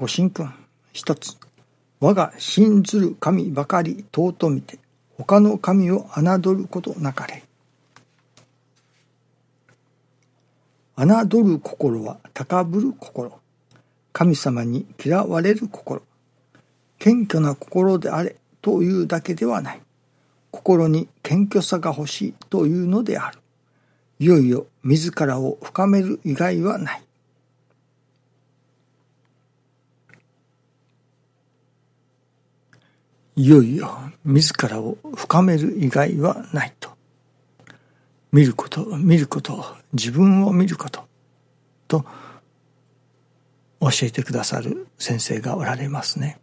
ご神君一つ。我が信ずる神ばかり尊みて他の神を侮ることなかれ。侮る心は高ぶる心。神様に嫌われる心。謙虚な心であれというだけではない。心に謙虚さが欲しいというのである。いよいよ自らを深める以外はない。いよいよ自らを深める以外はないと。見ること見ること自分を見ること。と教えてくださる先生がおられますね。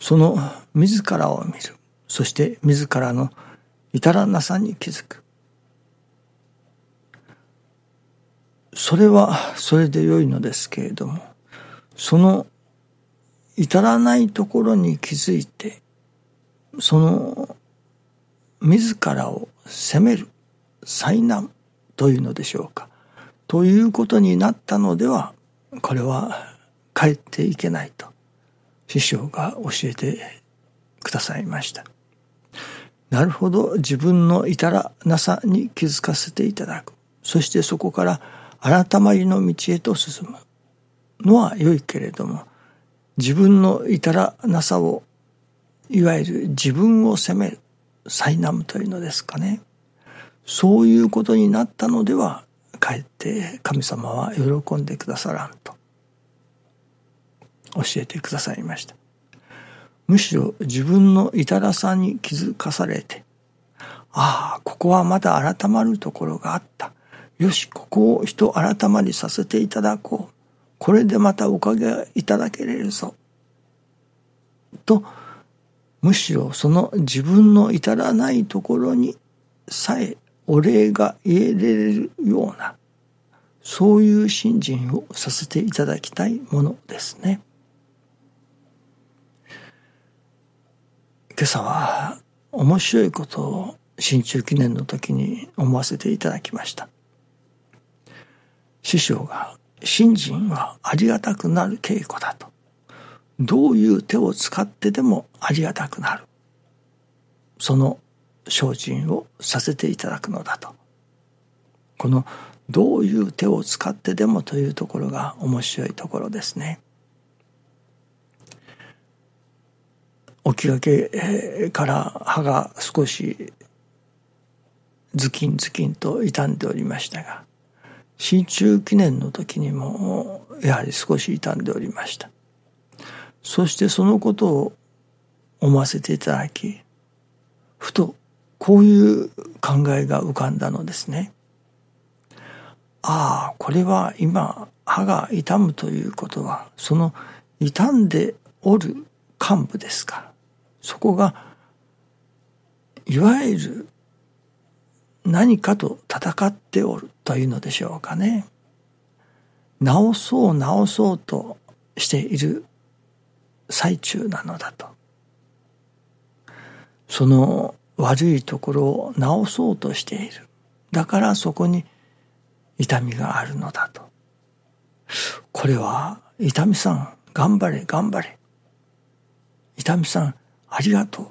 その自らを見る。そして自らの至らなさに気づく。それはそれで良いのですけれどもその至らないところに気づいてその自らを責める災難というのでしょうか。ということになったのではこれは帰っていけないと師匠が教えてくださいました。なるほど自分の至らなさに気づかせていただく。そしてそこから改まりの道へと進むのは良いけれども自分の至らなさをいわゆる自分を責める災難というのですかね。そういうことになったのではかえって神様は喜んでくださらんと教えてくださいました。むしろ自分の至らさに気づかされてああここはまだ改まるところがあった。よしここを人改まりさせていただこう。これでまたおかげいただけれるぞとむしろその自分の至らないところにさえお礼が言えれるようなそういう信心をさせていただきたいものですね。今朝は面白いことを新中記念の時に思わせていただきました。師匠が信心はありがたくなる稽古だと。どういう手を使ってでもありがたくなる。その精進をさせていただくのだと。このどういう手を使ってでもというところが面白いところですね。起きがけから歯が少しズキンズキンと傷んでおりましたが新中記念の時にもやはり少し傷んでおりました。そしてそのことを思わせていただきふとこういう考えが浮かんだのですね。ああこれは今歯が痛むということはその傷んでおる幹部ですか。そこがいわゆる何かと戦っておるというのでしょうかね。直そう直そうとしている最中なのだと。その悪いところを直そうとしている。だからそこに痛みがあるのだと。これは痛みさん頑張れ頑張れ。痛みさんありがとう。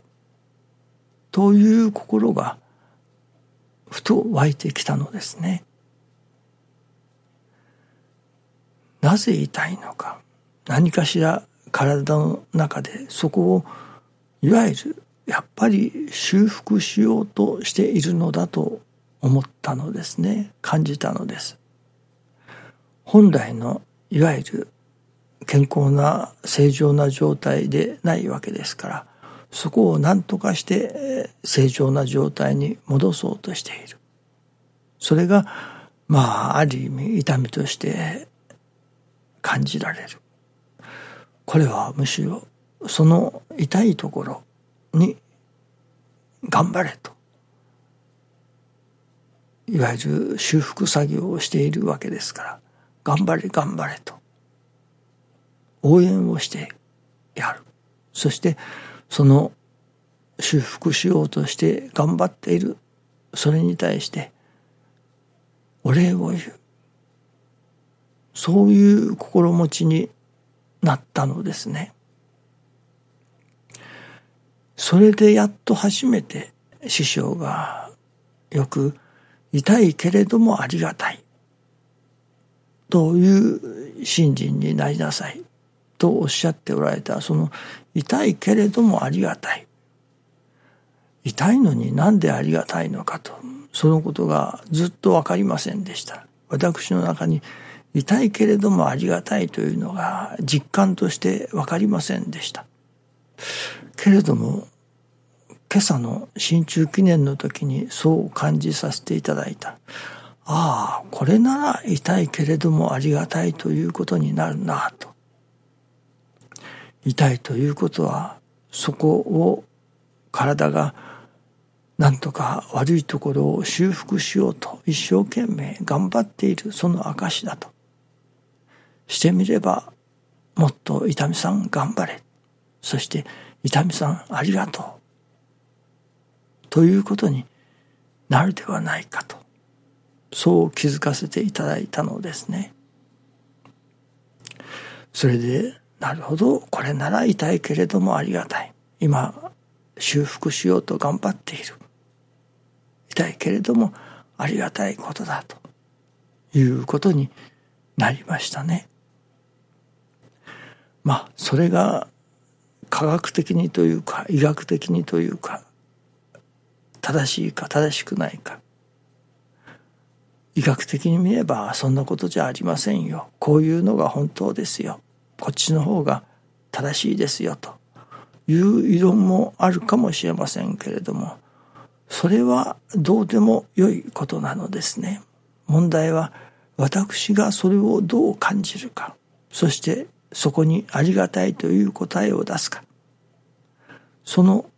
という心がふと湧いてきたのですね。なぜ痛いのか。何かしら体の中でそこをいわゆるやっぱり修復しようとしているのだと思ったのですね。感じたのです。本来のいわゆる健康な正常な状態でないわけですから。そこを何とかして正常な状態に戻そうとしている。それがまあある意味痛みとして感じられる。これはむしろその痛いところに頑張れと。いわゆる修復作業をしているわけですから頑張れ頑張れと。応援をしてやる。そしてその修復しようとして頑張っている。それに対してお礼を言う。そういう心持ちになったのですね。それでやっと初めて師匠がよく痛いけれどもありがたい。という信心になりなさい。とおっしゃっておられたその痛いけれどもありがたい。痛いのになんでありがたいのかと。そのことがずっと分かりませんでした。私の中に痛いけれどもありがたいというのが実感として分かりませんでした。けれども今朝の新中記念の時にそう感じさせていただいた。ああこれなら痛いけれどもありがたいということになるなと。痛いということはそこを体がなんとか悪いところを修復しようと一生懸命頑張っているその証だと。してみればもっと伊丹さん頑張れ。そして伊丹さんありがとう。ということになるではないかと。そう気づかせていただいたのですね。それでなるほど。これなら痛いけれどもありがたい。今修復しようと頑張っている。痛いけれどもありがたいことだと。いうことになりましたね。まあそれが科学的にというか医学的にというか正しいか正しくないか。医学的に見ればそんなことじゃありませんよ。こういうのが本当ですよ。こっちの方が正しいですよと。いう異論もあるかもしれませんけれどもそれはどうでもよいことなのですね。問題は私がそれをどう感じるかそしてそこにありがたいという答えを出すか。その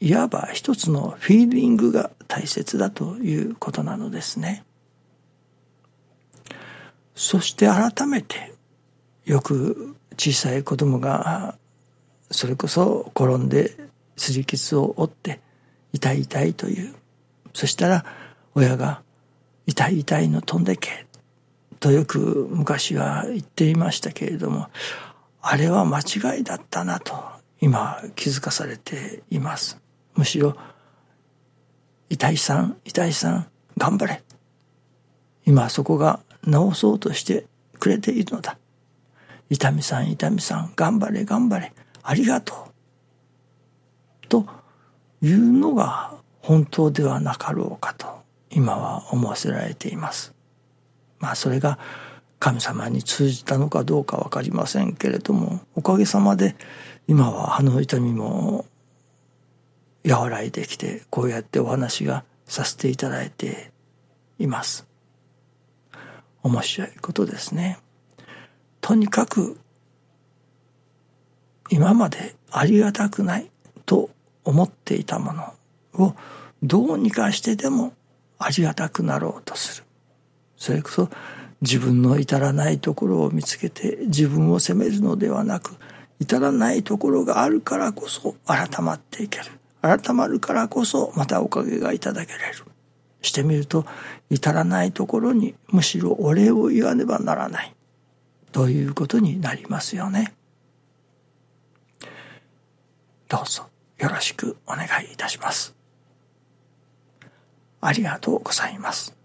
いわば一つのフィーリングが大切だということなのですね。そして改めてよく小さい子供がそれこそ転んですり傷を負って痛い痛いというそしたら親が「痛い痛いの飛んでけ」とよく昔は言っていましたけれどもあれは間違いだったなと今気づかされています。むしろ痛いさん痛いさん頑張れ。今そこが治そうとしてくれているのだ。痛みさん痛みさん頑張れ頑張れありがとう。というのが本当ではなかろうかと今は思わせられています。まあそれが神様に通じたのかどうか分かりませんけれどもおかげさまで今は歯の痛みも和らいできてこうやってお話がさせていただいています。面白いことですね。とにかく今までありがたくないと思っていたものをどうにかしてでもありがたくなろうとする。それこそ自分の至らないところを見つけて自分を責めるのではなく至らないところがあるからこそ改まっていける。改まるからこそまたおかげがいただけれる。してみると至らないところにむしろお礼を言わねばならない。ということになりますよね。どうぞよろしくお願いいたします。ありがとうございます。